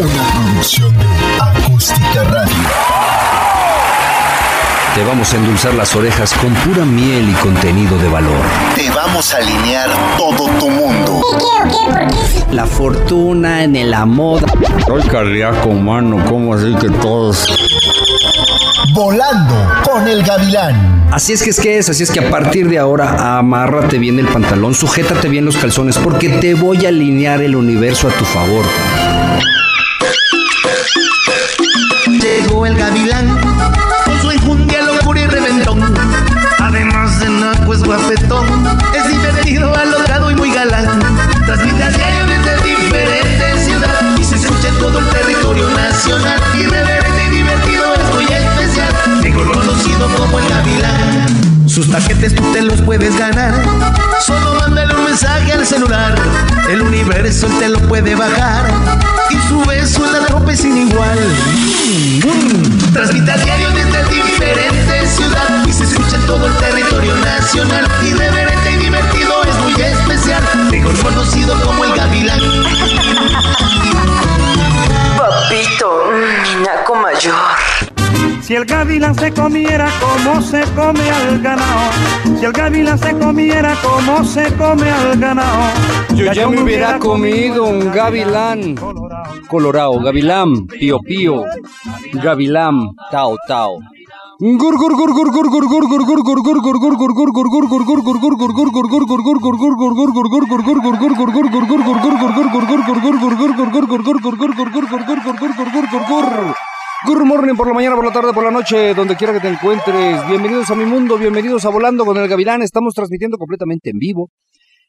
Una producción de Acústica Radio. Te vamos a endulzar las orejas con pura miel y contenido de valor. Te vamos a alinear todo tu mundo. La fortuna en el amor. Soy cardíaco, mano. ¿Cómo así que todos? Volando con el gavilán. Así es que es que es, así es que a partir de ahora amárrate bien el pantalón, sujétate bien los calzones, porque te voy a alinear el universo a tu favor. Llegó el gavilán con su enjundia, locura y reventón. Además de naco es guapetón, es divertido, alocado y muy galán. Transmite a diario desde diferentes ciudades y se escucha en todo el territorio nacional. Irreverente y divertido, es muy especial, mejor conocido como el gavilán. Sus paquetes tú te los puedes ganar. Solo mándale un mensaje al celular. El universo te lo puede bajar. Y su beso es la tropa sin igual. Mm. Transmite a diario desde diferentes ciudades. Y se escucha en todo el territorio nacional. Irreverente y divertido es muy especial. Mejor conocido como el Gavilán. Papito, mm, naco mayor. Si el gavilán se comiera como se come al ganado, si el gavilán se comiera como se come al ganado, Yo ya me hubiera comido un gavilán. Colorado, gavilán, pío pío, gavilán, tao tao. Good morning por la mañana, por la tarde, por la noche, donde quiera que te encuentres. Bienvenidos a mi mundo, bienvenidos a Volando con el Gavilán. Estamos transmitiendo completamente en vivo,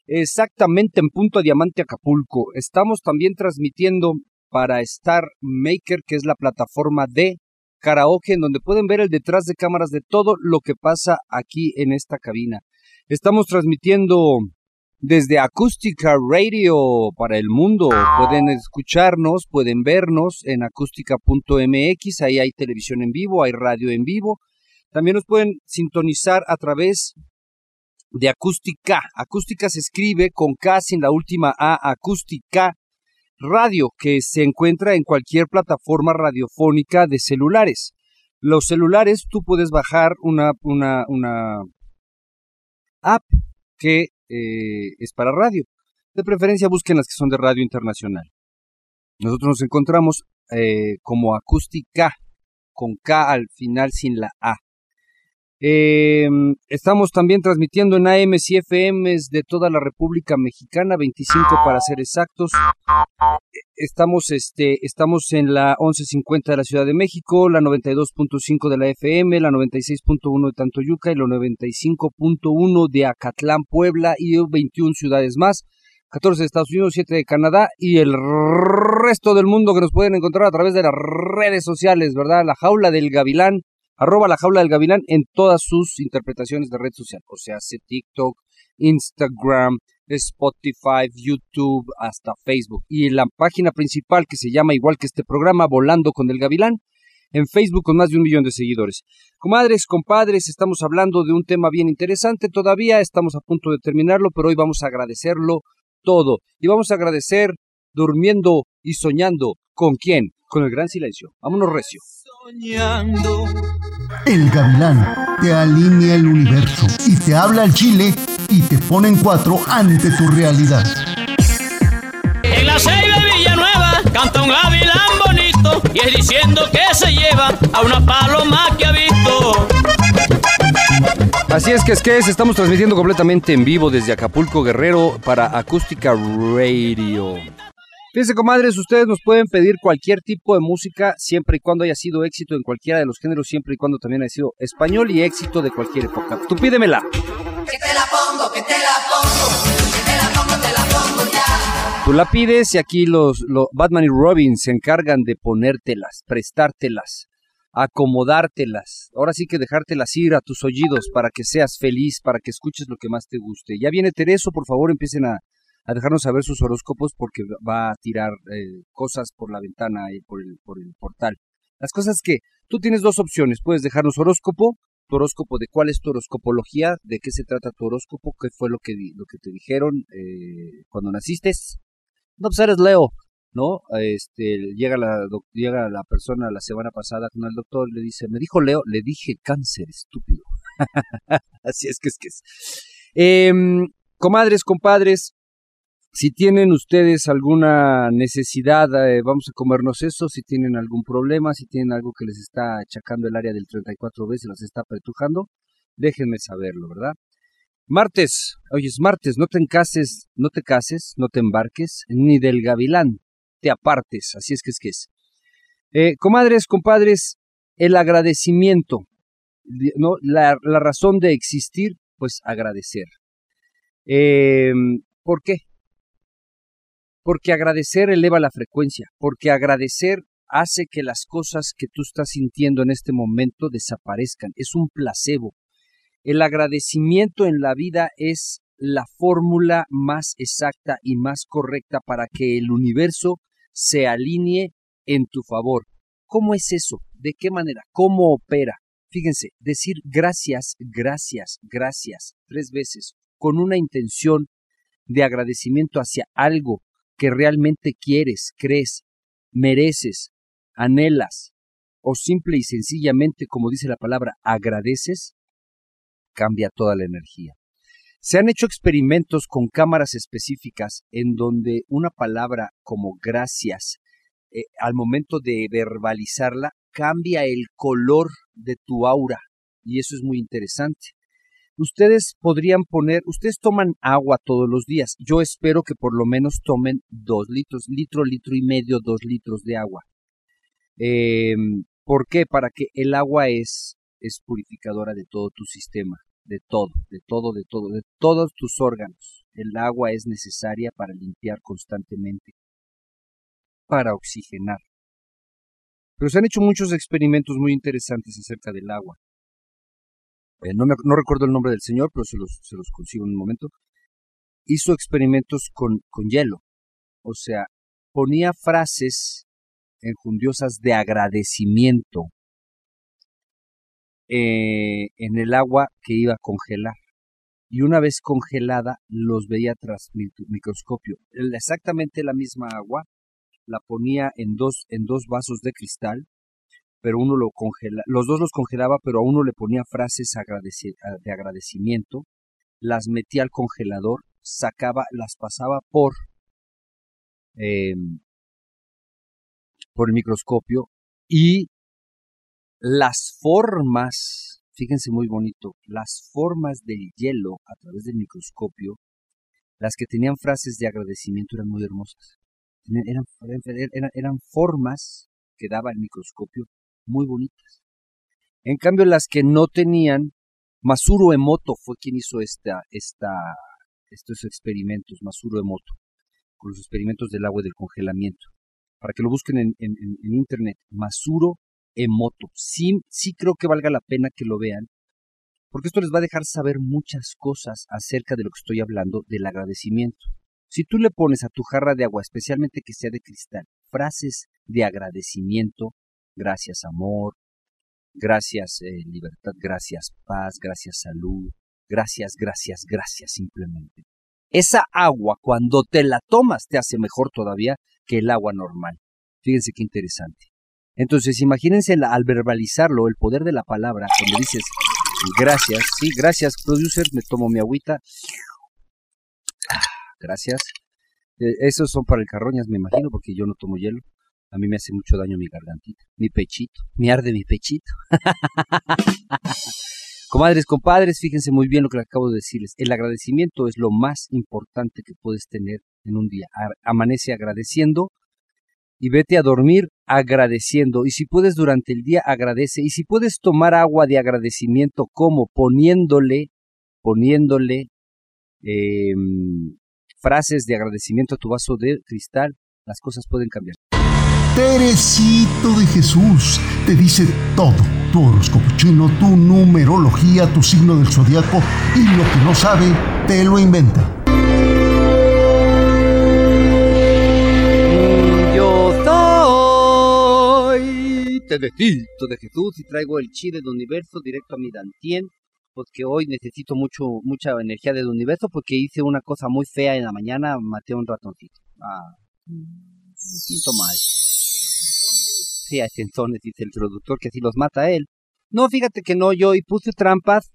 exactamente en punto a Diamante Acapulco. Estamos también transmitiendo para Star Maker, que es la plataforma de karaoke, en donde pueden ver el detrás de cámaras de todo lo que pasa aquí en esta cabina. Estamos transmitiendo desde Acústica Radio para el mundo. Pueden escucharnos, pueden vernos en acústica.mx, ahí hay televisión en vivo, hay radio en vivo. También nos pueden sintonizar a través de Acústica. Acústica se escribe con K sin la última A, Acústica Radio, que se encuentra en cualquier plataforma radiofónica de celulares. Los celulares, tú puedes bajar una, una, una app que eh, es para radio. De preferencia busquen las que son de radio internacional. Nosotros nos encontramos eh, como acústica, con K al final sin la A. Eh, estamos también transmitiendo en AMs y FMs de toda la República Mexicana, 25 para ser exactos. Estamos, este, estamos en la 1150 de la Ciudad de México, la 92.5 de la FM, la 96.1 de Tantoyuca y la 95.1 de Acatlán, Puebla y 21 ciudades más. 14 de Estados Unidos, 7 de Canadá y el resto del mundo que nos pueden encontrar a través de las redes sociales, ¿verdad? La jaula del gavilán arroba la jaula del gavilán en todas sus interpretaciones de red social, o sea, TikTok, Instagram, Spotify, YouTube, hasta Facebook. Y la página principal que se llama igual que este programa, Volando con el Gavilán, en Facebook con más de un millón de seguidores. Comadres, compadres, estamos hablando de un tema bien interesante todavía, estamos a punto de terminarlo, pero hoy vamos a agradecerlo todo. Y vamos a agradecer durmiendo y soñando. ¿Con quién? Con el gran silencio. Vámonos recio. Soñando. El gavilán te alinea el universo y te habla al chile y te pone en cuatro ante tu realidad. En la ceiba de Villanueva canta un gavilán bonito y es diciendo que se lleva a una paloma que ha visto. Así es que es que es, estamos transmitiendo completamente en vivo desde Acapulco Guerrero para Acústica Radio. Fíjense, comadres, ustedes nos pueden pedir cualquier tipo de música siempre y cuando haya sido éxito en cualquiera de los géneros, siempre y cuando también haya sido español y éxito de cualquier época. Tú pídemela. Que te la pongo, que te la pongo, que te la pongo, te la pongo ya. Tú la pides y aquí los, los Batman y Robin se encargan de ponértelas, prestártelas, acomodártelas. Ahora sí que dejártelas ir a tus oídos para que seas feliz, para que escuches lo que más te guste. Ya viene Tereso, por favor, empiecen a, a dejarnos saber sus horóscopos porque va a tirar eh, cosas por la ventana y por el, por el portal. Las cosas que tú tienes dos opciones. Puedes dejarnos horóscopo, tu horóscopo de cuál es tu horoscopología, de qué se trata tu horóscopo, qué fue lo que, lo que te dijeron eh, cuando naciste. No, pues eres Leo. ¿no? Este, llega la, llega la persona la semana pasada con el doctor y le dice, me dijo Leo, le dije cáncer, estúpido. Así es que es que es. Em, comadres, compadres, si tienen ustedes alguna necesidad, eh, vamos a comernos eso, si tienen algún problema, si tienen algo que les está achacando el área del 34B, se las está apretujando, déjenme saberlo, ¿verdad? Martes, oye, es martes, no te cases, no te cases, no te embarques, ni del gavilán te apartes, así es que es que es. Eh, comadres, compadres, el agradecimiento, no, la, la razón de existir, pues agradecer. Eh, ¿Por qué? Porque agradecer eleva la frecuencia, porque agradecer hace que las cosas que tú estás sintiendo en este momento desaparezcan. Es un placebo. El agradecimiento en la vida es la fórmula más exacta y más correcta para que el universo se alinee en tu favor. ¿Cómo es eso? ¿De qué manera? ¿Cómo opera? Fíjense, decir gracias, gracias, gracias tres veces con una intención de agradecimiento hacia algo que realmente quieres, crees, mereces, anhelas, o simple y sencillamente, como dice la palabra, agradeces, cambia toda la energía. Se han hecho experimentos con cámaras específicas en donde una palabra como gracias, eh, al momento de verbalizarla, cambia el color de tu aura. Y eso es muy interesante. Ustedes podrían poner, ustedes toman agua todos los días. Yo espero que por lo menos tomen dos litros, litro, litro y medio, dos litros de agua. Eh, ¿Por qué? Para que el agua es, es purificadora de todo tu sistema, de todo, de todo, de todo, de todos tus órganos. El agua es necesaria para limpiar constantemente, para oxigenar. Pero se han hecho muchos experimentos muy interesantes acerca del agua. Eh, no, me, no recuerdo el nombre del señor, pero se los, se los consigo en un momento. Hizo experimentos con, con hielo. O sea, ponía frases enjundiosas de agradecimiento eh, en el agua que iba a congelar. Y una vez congelada, los veía tras mi- microscopio. El- Exactamente la misma agua, la ponía en dos, en dos vasos de cristal, pero uno lo congela, los dos los congelaba, pero a uno le ponía frases agradeci- a- de agradecimiento, las metía al congelador, sacaba, las pasaba por, em, por el microscopio y las formas, fíjense muy bonito, las formas del hielo a través del microscopio, las que tenían frases de agradecimiento eran muy hermosas. Eran formas que daba el microscopio muy bonitas. En cambio, las que no tenían, Masuro Emoto fue quien hizo esta, esta, estos experimentos, Masuro Emoto, con los experimentos del agua y del congelamiento. Para que lo busquen en, en- internet, Masuro Emoto. Sí, sí creo que valga la pena que lo vean, porque esto les va a dejar saber muchas cosas acerca de lo que estoy hablando del agradecimiento. Si tú le pones a tu jarra de agua, especialmente que sea de cristal, frases de agradecimiento, gracias amor, gracias eh, libertad, gracias paz, gracias salud, gracias, gracias, gracias simplemente. Esa agua cuando te la tomas te hace mejor todavía que el agua normal. Fíjense qué interesante. Entonces, imagínense al verbalizarlo, el poder de la palabra, cuando dices gracias, sí, gracias, producer, me tomo mi agüita. Ah, Gracias. Eh, esos son para el carroñas, me imagino, porque yo no tomo hielo. A mí me hace mucho daño mi gargantita, mi pechito, me arde mi pechito. Comadres, compadres, fíjense muy bien lo que les acabo de decirles. El agradecimiento es lo más importante que puedes tener en un día. Amanece agradeciendo y vete a dormir agradeciendo. Y si puedes durante el día, agradece. Y si puedes tomar agua de agradecimiento, como poniéndole, poniéndole em, frases de agradecimiento a tu vaso de cristal, las cosas pueden cambiar. Teresito de Jesús te dice todo. Tu horóscopo chino, tu numerología, tu signo del zodiaco y lo que no sabe, te lo inventa. Yo soy Teresito de Jesús y traigo el chi del universo directo a mi dantien, porque hoy necesito mucho mucha energía del universo porque hice una cosa muy fea en la mañana, maté a un ratoncito. Ah. Me siento mal. Sí, hay sensones, dice el productor, que así los mata él. No, fíjate que no, yo y puse trampas,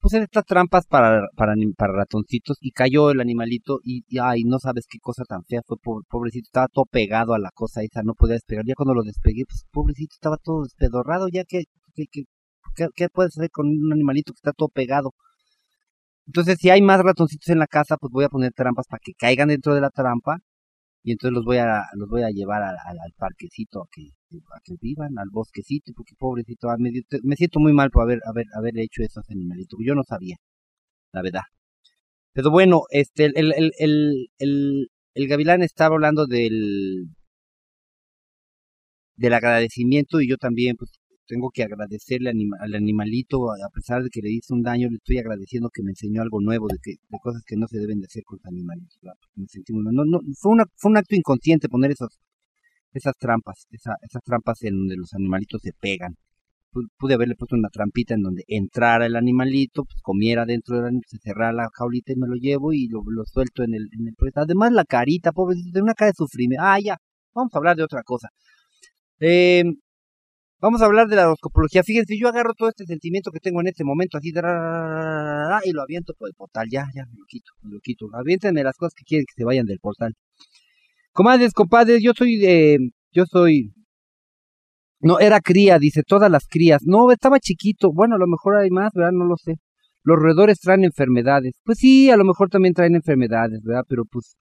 puse estas trampas para, para, para ratoncitos y cayó el animalito y, ay, no sabes qué cosa tan fea fue, po- pobrecito, estaba todo pegado a la cosa esa, no podía despegar. Ya cuando lo despegué, pues pobrecito, estaba todo despedorrado, ya que, que, que- ¿qué, qué puedes hacer con un animalito que está todo pegado? Entonces, si hay más ratoncitos en la casa, pues voy a poner trampas para que caigan dentro de la trampa y entonces los voy a los voy a llevar al, parquecito a que a que vivan al bosquecito porque pobrecito ah, me, siento muy mal por haber haber haber hecho eso a ese animalito yo no sabía la verdad. Pero bueno este el el el el, el, el gavilán estaba hablando del del agradecimiento y yo también pues tengo que agradecerle al animalito a pesar de que le hice un daño le estoy agradeciendo que me enseñó algo nuevo de que de cosas que no se deben de hacer con los animalitos me sentí mal. no no fue una fue un acto inconsciente poner esos esas trampas esa, esas trampas en donde los animalitos se pegan. Pu- pude haberle puesto una trampita en donde entrara el animalito pues comiera dentro del animalito se cerrara la jaulita y me lo llevo y lo, lo suelto en el, en el pues, además la carita pobrecito tiene una cara de sufrimiento. Ah ya vamos a hablar de otra cosa. Eh, Vamos a hablar de la horoscopología. Fíjense, yo agarro todo este sentimiento que tengo en este momento, así, y lo aviento por el portal. Ya, ya, me lo quito, me lo quito. Aviéntenme las cosas que quieren que se vayan del portal. Comadres, compadres, yo soy, eh, yo soy... No, era cría, dice, todas las crías. No, estaba chiquito. Bueno, a lo mejor hay más, ¿verdad? No lo sé. Los roedores traen enfermedades. Pues sí, a lo mejor también traen enfermedades, ¿verdad? Pero pues,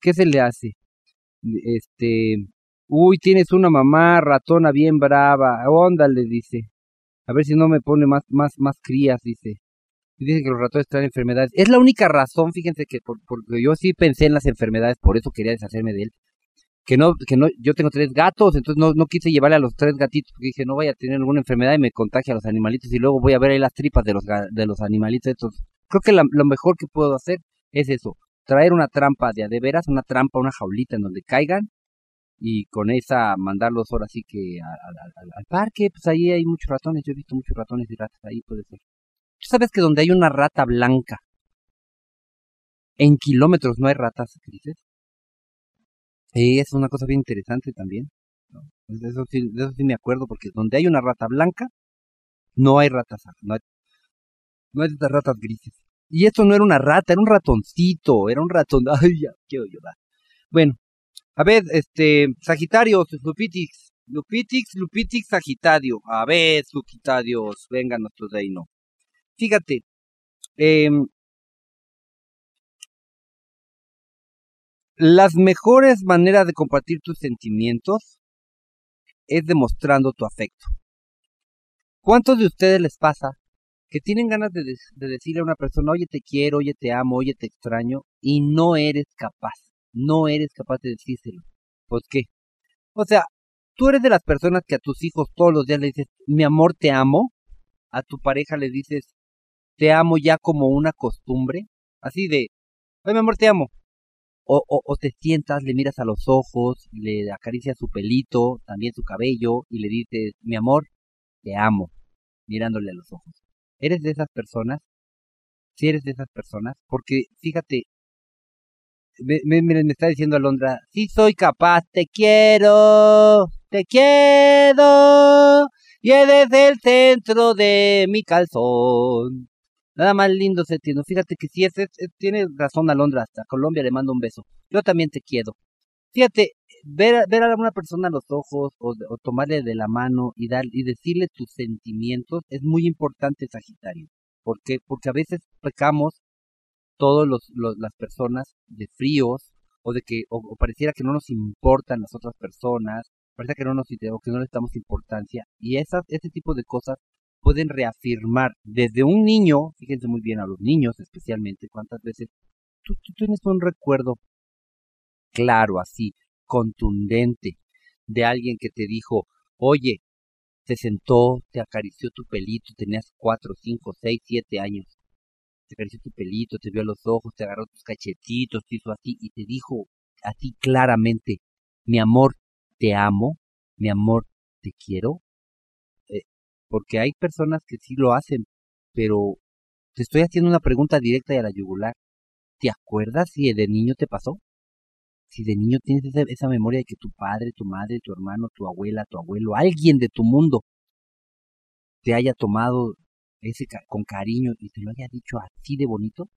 ¿qué se le hace? Este... Uy, tienes una mamá ratona bien brava. Óndale, dice. A ver si no me pone más, más, más crías, dice. Y dice que los ratones traen enfermedades. Es la única razón, fíjense que por, porque yo sí pensé en las enfermedades, por eso quería deshacerme de él. Que no, que no, yo tengo tres gatos, entonces no, no quise llevarle a los tres gatitos, porque dije, no vaya a tener alguna enfermedad y me contagia a los animalitos, y luego voy a ver ahí las tripas de los, de los animalitos. Creo que la- lo mejor que puedo hacer es eso, traer una trampa de a de veras, una trampa, una jaulita en donde caigan, y con esa mandarlos ahora sí que al, al- parque, pues ahí hay muchos ratones, yo he visto muchos ratones y ratas, ahí puede ser. ¿Tú sabes que donde hay una rata blanca, en kilómetros no hay ratas grises? Sí, es una cosa bien interesante también. ¿no? De eso sí, de eso sí me acuerdo, porque donde hay una rata blanca, no hay ratas, no hay, ratas grises. Y esto no era una rata, era un ratoncito, era un ratón, ay, ya quiero llorar. Bueno, a ver, este, Sagitario, Lupitix, Lupitix, Lupitix, Sagitario. A ver, Sagitarios, venga a nuestro reino. Fíjate, em, las mejores maneras de compartir tus sentimientos es demostrando tu afecto. ¿Cuántos de ustedes les pasa que tienen ganas de, de decirle a una persona, oye te quiero, oye te amo, oye te extraño, y no eres capaz, no eres capaz de decírselo? ¿Por qué? O sea, tú eres de las personas que a tus hijos todos los días le dices, mi amor te amo, a tu pareja le dices, te amo ya como una costumbre, así de, ay mi amor te amo, o, o, o te sientas, le miras a los ojos, le acaricias su pelito, también su cabello, y le dices, mi amor, te amo, mirándole a los ojos. ¿Eres de esas personas? Si eres de esas personas, porque fíjate, me, me, me- está diciendo Alondra, sí soy capaz, te quiero, te quiero, y eres el centro de mi calzón. Nada más lindo se tiene. Fíjate que si es, tiene razón Alondra, hasta Colombia le mando un beso. Yo también te quiero. Fíjate, ver, ver a una persona a los ojos o, o tomarle de la mano y, dar, y decirle tus sentimientos es muy importante, Sagitario. ¿Por qué? Porque a veces pecamos los- las personas de fríos o de que o, pareciera que no nos importan las otras personas, pareciera que no nos o que no les damos importancia y esas ese tipo de cosas pueden reafirmar desde un niño, fíjense muy bien a los niños especialmente, cuántas veces tú, tú tienes un recuerdo claro así, contundente de alguien que te dijo, oye, te sentó, te acarició tu pelito, tenías cuatro, cinco, seis, siete años, te acarició tu pelito, te vio a los ojos, te agarró tus cachetitos, te hizo así y te dijo así claramente, mi amor, te amo, mi amor, te quiero. Eh, porque hay personas que sí lo hacen, pero te estoy haciendo una pregunta directa y a la yugular. ¿Te acuerdas si de niño te pasó? Si de niño tienes esa, esa memoria de que tu padre, tu madre, tu hermano, tu abuela, tu abuelo, alguien de tu mundo te haya tomado ese con cariño y te lo haya dicho así de bonito,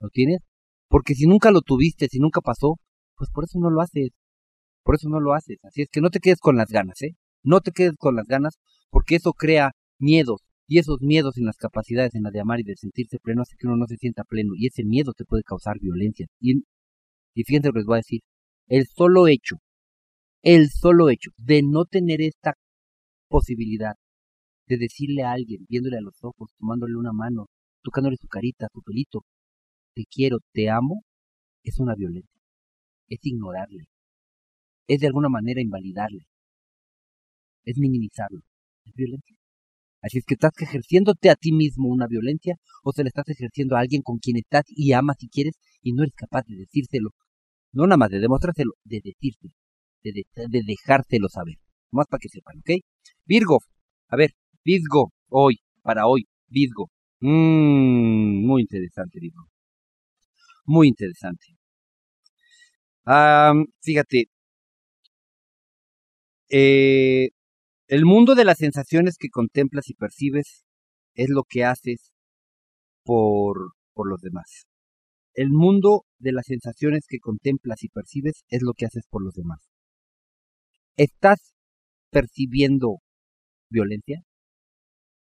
¿lo tienes? Porque si nunca lo tuviste, si nunca pasó, pues por eso no lo haces. Por eso no lo haces. Así es que no te quedes con las ganas, ¿eh? No te quedes con las ganas, porque eso crea miedos. Y esos miedos en las capacidades, en la de amar y de sentirse pleno, hace que uno no se sienta pleno. Y ese miedo te puede causar violencia. Y, y fíjense lo que les voy a decir. El solo hecho, el solo hecho de no tener esta posibilidad de decirle a alguien, viéndole a los ojos, tomándole una mano, tocándole su carita, su pelito, te quiero, te amo, es una violencia. Es ignorarle. Es de alguna manera invalidarle. Es minimizarlo. Es violencia. Así es que estás ejerciéndote a ti mismo una violencia o se le estás ejerciendo a alguien con quien estás y amas y quieres y no eres capaz de decírselo. No nada más de demostrárselo, de decírselo, de, de, de dejárselo saber. Más para que sepan, ¿ok? Virgo, a ver, Virgo, hoy, para hoy, Virgo. Mmm, muy interesante, Virgo. Muy interesante. Ah, fíjate, eh, el mundo de las sensaciones que contemplas y percibes es lo que haces por, por los demás. El mundo de las sensaciones que contemplas y percibes es lo que haces por los demás. ¿Estás percibiendo violencia?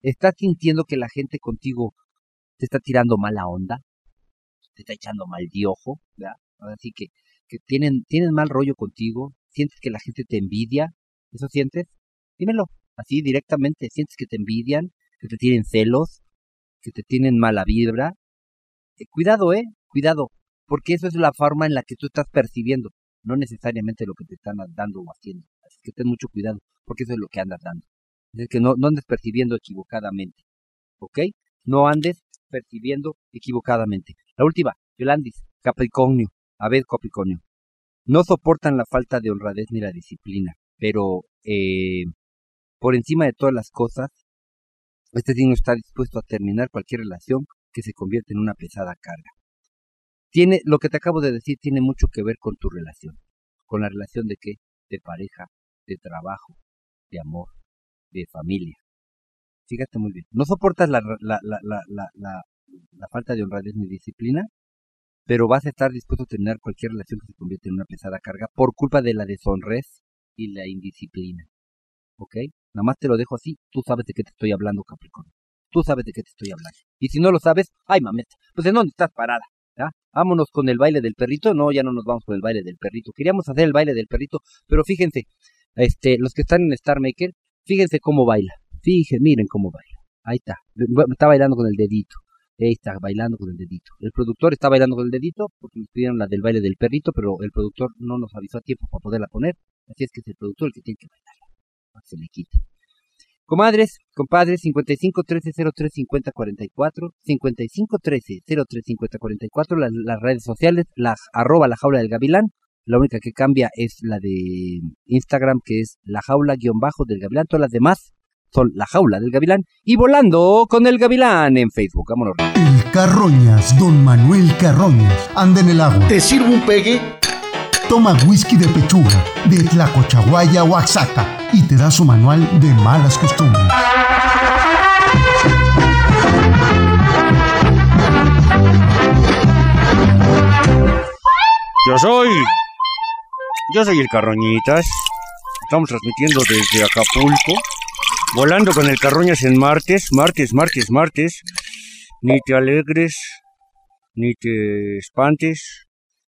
¿Estás sintiendo que la gente contigo te está tirando mala onda? ¿Te está echando mal de ojo? ¿verdad? Así que, que tienen, tienen mal rollo contigo. ¿Sientes que la gente te envidia? ¿Eso sientes? Dímelo, así directamente. ¿Sientes que te envidian? ¿Que te tienen celos? ¿Que te tienen mala vibra? Eh, cuidado, ¿eh? Cuidado. Porque eso es la forma en la que tú estás percibiendo. No necesariamente lo que te están dando o haciendo. Así que ten mucho cuidado. Porque eso es lo que andas dando. Es que no, andes percibiendo equivocadamente. ¿Ok? No andes percibiendo equivocadamente. La última, Yolandis, Capricornio. A ver, Capricornio. No soportan la falta de honradez ni la disciplina, pero eh, por encima de todas las cosas, este signo está dispuesto a terminar cualquier relación que se convierta en una pesada carga. Tiene, lo que te acabo de decir tiene mucho que ver con tu relación. ¿Con la relación de qué? De pareja, de trabajo, de amor, de familia. Fíjate muy bien. No soportas la, la, la, la, falta de honradez ni disciplina, pero vas a estar dispuesto a terminar cualquier relación que se convierta en una pesada carga por culpa de la deshonrez y la indisciplina. ¿Ok? Nada más te lo dejo así, tú sabes de qué te estoy hablando, Capricornio. Tú sabes de qué te estoy hablando. Y si no lo sabes, ay mameta, pues en dónde estás parada. ¿Ya? Vámonos con el baile del perrito. No, ya no nos vamos con el baile del perrito. Queríamos hacer el baile del perrito, pero fíjense, este, los que están en Star Maker, fíjense cómo baila. Fíjense, miren cómo baila. Ahí está. Está bailando con el dedito. Ahí está bailando con el dedito. El productor está bailando con el dedito porque nos pidieron la del baile del perrito, pero el productor no nos avisó a tiempo para poderla poner. Así es que es el productor el que tiene que bailarla. Para que se le quite. Comadres, compadres, 55 13 03 50 44, 55 13 03 50 44, las, las redes sociales, la arroba la jaula del gavilán, la única que cambia es la de Instagram, que es la jaula guion bajo del gavilán, todas las demás son la jaula del gavilán y volando con el gavilán en Facebook. Vámonos. El Carroñas, don Manuel Carroñas, anda en el agua. ¿Te sirvo un pegue? Toma whisky de pechuga, de Tlacochahuaya, Oaxaca, y te da su manual de malas costumbres. Yo soy. Yo soy el Carroñitas. Estamos transmitiendo desde Acapulco. Volando con el Carroñas en martes, martes, martes, martes. Ni te alegres, ni te espantes,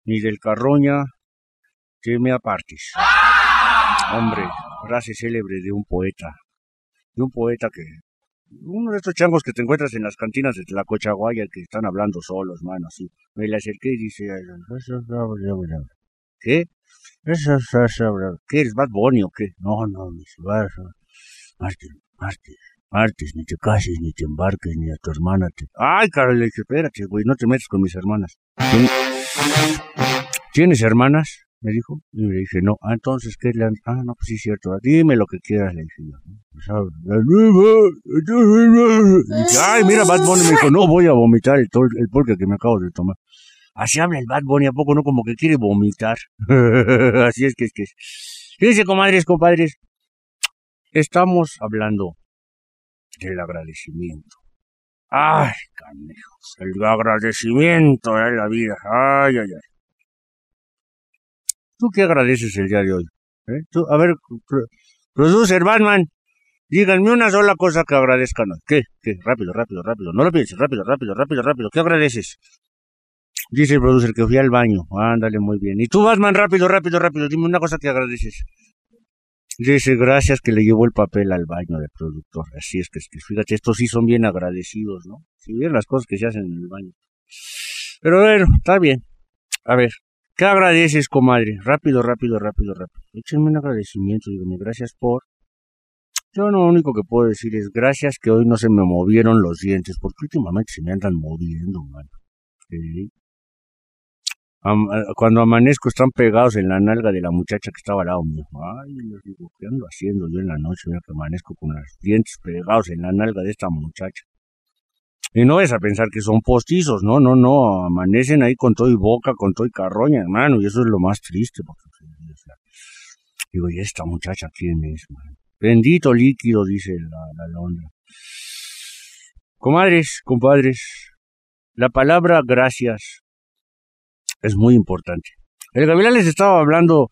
ni del Carroña te me apartes. Hombre, frase célebre de un poeta. De un poeta que. Uno de estos changos que te encuentras en las cantinas de la Cochaguaya que están hablando solos, mano, así. Me le acerqué y dice. ¿Qué? ¿Qué eres, Bad Bunny o qué? No, no, mis versos. Martes, martes, martes, ni te cases, ni te embarques, ni a tu hermana te... Ay, dije, espérate, güey, no te metas con mis hermanas. ¿Tien- ¿Tienes hermanas? Me dijo. Y le dije, no. Ah, entonces, ¿qué le han... Ah, no, pues sí, cierto. Dime lo que quieras, le dije yo. Y dije, Ay, mira, Bad Bunny me dijo, no voy a vomitar el, tol- el pulque que me acabo de tomar. Así habla el Bad Bunny, ¿a poco no? Como que quiere vomitar. Así es que es que. Fíjense, comadres, compadres. Estamos hablando del agradecimiento. Ay, canejos. El agradecimiento de la vida. Ay, ay, ay. ¿Tú qué agradeces el día de hoy? ¿Eh? Tú, a ver, pro- producer Batman, díganme una sola cosa que agradezcan. ¿Qué? ¿Qué? Rápido, rápido, rápido. No lo pienses, rápido, rápido, rápido, rápido. ¿Qué agradeces? Dice el producer que fui al baño. Ándale, muy bien. Y tú, Batman, rápido, rápido, rápido. Dime una cosa que agradeces. Dice, gracias que le llevó el papel al baño del productor. Así es que, fíjate, estos sí son bien agradecidos, ¿no? Si vieron las cosas que se hacen en el baño. Pero bueno, está bien. A ver, ¿qué agradeces, comadre? Rápido, rápido, rápido, rápido. Échenme un agradecimiento, díganme, gracias por... Yo lo único que puedo decir es gracias que hoy no se me movieron los dientes, porque últimamente se me andan moviendo, mano. Eh, cuando amanezco están pegados en la nalga de la muchacha que estaba al lado mío. Ay, les digo, ¿qué ando haciendo yo en la noche? Mira que amanezco con los dientes pegados en la nalga de esta muchacha. Y no es a pensar que son postizos, no, no, no, amanecen ahí con todo y boca, con todo y carroña, hermano, y eso es lo más triste. Porque, digo, ¿y esta muchacha quién es, man? Bendito líquido, dice la, la Londra. Comadres, compadres, la palabra gracias es muy importante. El Gavilán les estaba hablando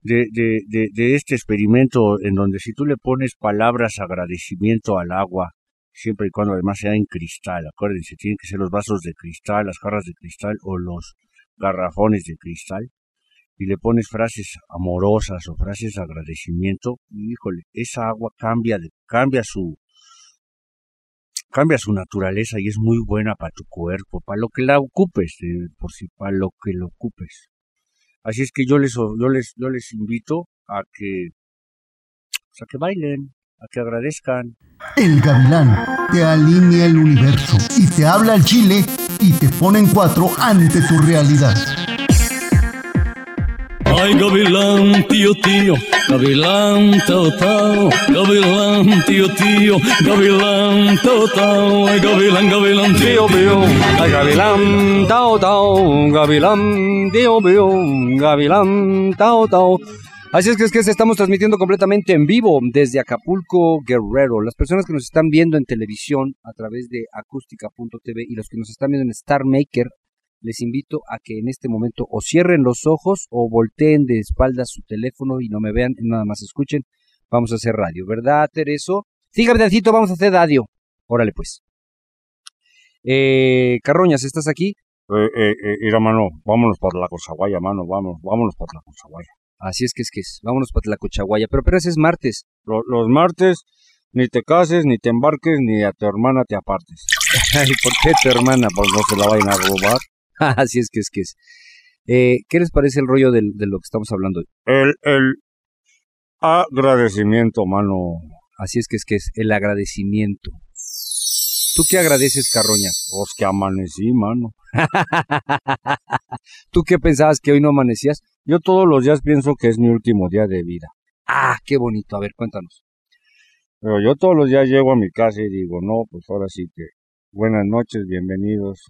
de, de, de, de este experimento en donde si tú le pones palabras agradecimiento al agua, siempre y cuando además sea en cristal, acuérdense, tienen que ser los vasos de cristal, las jarras de cristal o los garrafones de cristal, y le pones frases amorosas o frases de agradecimiento, y, híjole, esa agua cambia, cambia su cambia su naturaleza y es muy buena para tu cuerpo, para lo que la ocupes, eh, por si para lo que lo ocupes. Así es que yo les yo les yo les invito a que pues, a que bailen, a que agradezcan. El gavilán te alinea el universo y te habla al chile y te pone en cuatro ante tu realidad. Ay, gavilán, tío, tío, gavilán, tao, tao, gavilán, tío, tío, gavilán, tao, tao, ay, gavilán, gavilán, tío, tío, Ay, gavilán, tao, tao, gavilán, tío, tío, gavilán, tao, tao. Así es que es que estamos transmitiendo completamente en vivo desde Acapulco, Guerrero. Las personas que nos están viendo en televisión a través de acústica.tv y los que nos están viendo en Star Maker, les invito a que en este momento o cierren los ojos o volteen de espaldas su teléfono y no me vean, nada más escuchen. Vamos a hacer radio, ¿verdad, Tereso? Sí, Gavilancito, vamos a hacer radio. Órale, pues. Eh, Carroñas, ¿estás aquí? Eh, eh, eh, mira, mano, vámonos por la Cozaguaya, mano, vámonos, vámonos por la Cozaguaya. Así es que es que es. Vámonos para la Cochaguaya. Pero apenas es martes. Lo- los martes, ni te cases, ni te embarques, ni a tu hermana te apartes. Ay, ¿por qué tu hermana? Pues no se la vayan a robar. Así es que es que es. Eh, ¿Qué les parece el rollo del- de lo que estamos hablando hoy? El, el agradecimiento, mano. Así es que es que es el agradecimiento. ¿Tú qué agradeces, Carroñas? Pues que amanecí, mano. ¿Tú qué pensabas que hoy no amanecías? Yo todos los días pienso que es mi último día de vida. Ah, qué bonito. A ver, cuéntanos. Pero yo todos los días llego a mi casa y digo, no, pues ahora sí que buenas noches, bienvenidos,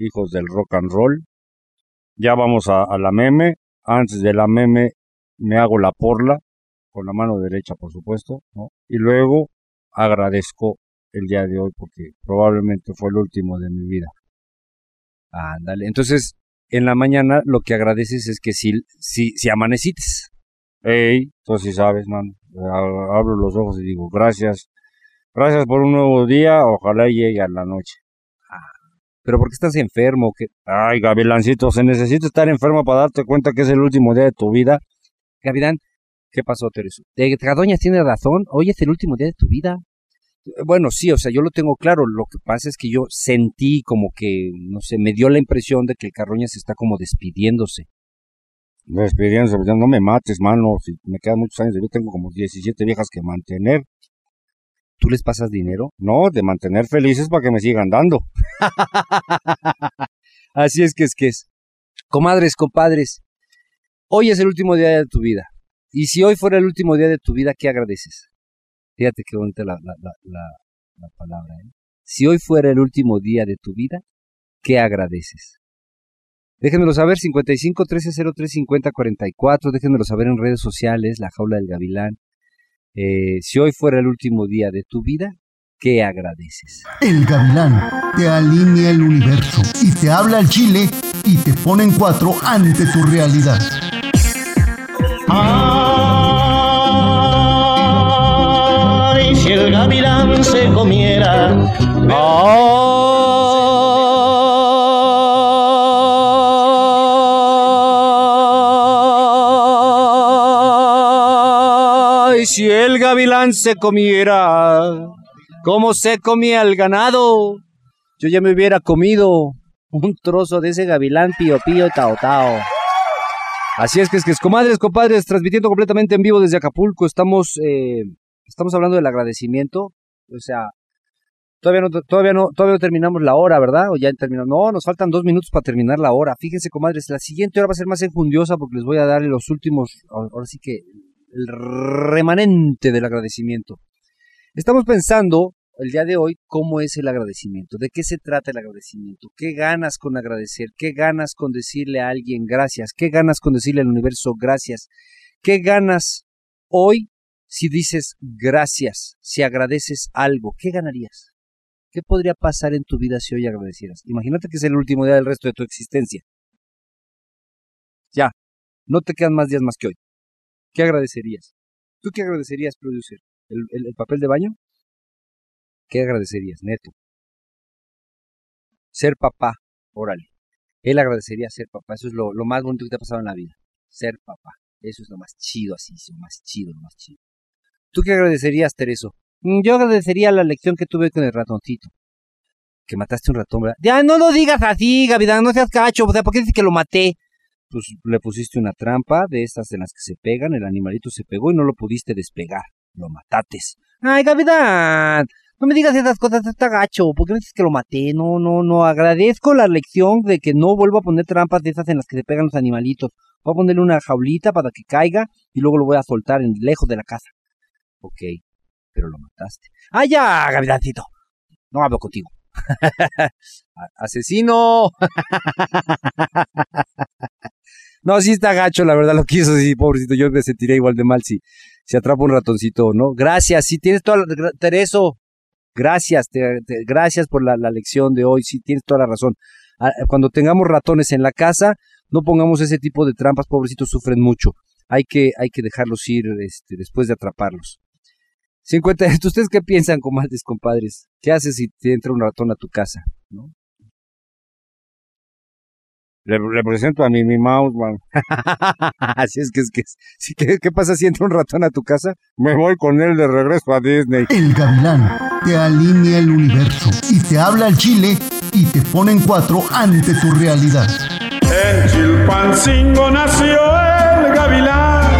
hijos del rock and roll. Ya vamos a, a la meme. Antes de la meme me hago la porla, con la mano derecha, por supuesto, ¿no? Y luego agradezco el día de hoy porque probablemente fue el último de mi vida. Ándale. Entonces, en la mañana lo que agradeces es que si, si, si amanecites. Ey, tú sí sabes, man. A- Abro los ojos y digo, gracias. Gracias por un nuevo día. Ojalá llegue a la noche. ¿Pero por qué estás enfermo? ¿Qué? Ay, Gavilancito, se necesita estar enfermo para darte cuenta que es el último día de tu vida. Gavilán, ¿qué pasó, Tereso? Cardoñas tiene razón. Hoy es el último día de tu vida. Bueno, sí, o sea, yo lo tengo claro. Lo que pasa es que yo sentí como que, no sé, me dio la impresión de que el Carroñas está como despidiéndose. Despidiéndose, pues, no me mates, mano. Si me quedan muchos años de vida, tengo como 17 viejas que mantener. ¿Tú les pasas dinero? No, de mantener felices para que me sigan dando. Así es que es que es. Comadres, compadres, hoy es el último día de tu vida. Y si hoy fuera el último día de tu vida, ¿qué agradeces? Fíjate qué bonita la, la, la, la, la palabra. ¿eh? Si hoy fuera el último día de tu vida, ¿qué agradeces? Déjenmelo saber, 55 13 03 50 44. Déjenmelo saber en redes sociales, La Jaula del Gavilán. Eh, si hoy fuera el último día de tu vida, ¿qué agradeces? El gavilán te alinea el universo y te habla al chile y te pone en cuatro ante tu realidad. Ay, si el gavilán se comiera. Ay, gavilán se comiera como se comía el ganado, yo ya me hubiera comido un trozo de ese gavilán pío pío tao tao. Así es que es que es comadres, compadres, transmitiendo completamente en vivo desde Acapulco. Estamos, eh, estamos hablando del agradecimiento. O sea, todavía no, todavía todavía no terminamos la hora, ¿verdad? O ya terminamos. No, nos faltan dos minutos para terminar la hora. Fíjense, comadres, la siguiente hora va a ser más enjundiosa porque les voy a dar los últimos, ahora sí que el remanente del agradecimiento. Estamos pensando el día de hoy cómo es el agradecimiento, de qué se trata el agradecimiento, qué ganas con agradecer, qué ganas con decirle a alguien gracias, qué ganas con decirle al universo gracias, qué ganas hoy si dices gracias, si agradeces algo, ¿qué ganarías? ¿Qué podría pasar en tu vida si hoy agradecieras? Imagínate que es el último día del resto de tu existencia. Ya, no te quedan más días más que hoy. ¿Qué agradecerías? ¿Tú qué agradecerías, producer? ¿El, el, el papel de baño? ¿Qué agradecerías, neto? Ser papá, órale. Él agradecería ser papá. Eso es lo, lo, más bonito que te ha pasado en la vida. Ser papá. Eso es lo más chido, así, lo más chido, lo más chido. ¿Tú qué agradecerías, Tereso? Mm, Yo agradecería la lección que tuve con el ratoncito. Que mataste un ratón, ¿verdad? Ya, no lo digas así, Gavidán, no seas cacho. O sea, ¿por qué dices que lo maté? Pues le pusiste una trampa de estas en las que se pegan, el animalito se pegó y no lo pudiste despegar. Lo matates. Ay, Gavidán, no me digas esas cosas, está gacho. ¿Por qué me dices que lo maté? No, no, no. Agradezco la lección de que no vuelvo a poner trampas de esas en las que se pegan los animalitos. Voy a ponerle una jaulita para que caiga y luego lo voy a soltar en, lejos de la casa. Ok, pero lo mataste. ¡Ah, ya, Gavidancito! No hablo contigo. ¡Asesino! no, sí está gacho, la verdad lo quiso, sí, pobrecito. Yo me sentiría igual de mal si, si atrapa un ratoncito, ¿no? Gracias, sí, tienes toda la... Tereso, Gracias, gracias por la, la, lección de hoy. Sí, tienes toda la razón. Cuando tengamos ratones en la casa, no pongamos ese tipo de trampas, pobrecitos sufren mucho. Hay que, hay que dejarlos ir este, después de atraparlos. 50, ¿Ustedes qué piensan, comadres, compadres? ¿Qué haces si te entra un ratón a tu casa? ¿no? Le, le, presento a mi, mi mouse, man. Así es que es que sí, ¿qué, ¿qué pasa si entra un ratón a tu casa? Me voy con él de regreso a Disney. El gavilán te alinea el universo y te habla al chile y te pone en cuatro ante tu realidad. En Chilpancingo nació el gavilán,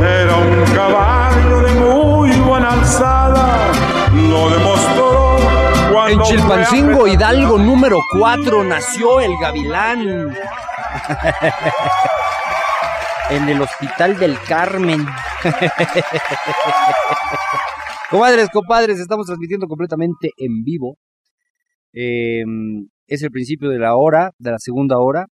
era un caballo de muy buena alzada, lo demostró en Chilpancingo, Hidalgo número 4, nació el gavilán. en el Hospital del Carmen. Comadres, compadres, estamos transmitiendo completamente en vivo. Eh, es el principio de la hora, de la segunda hora.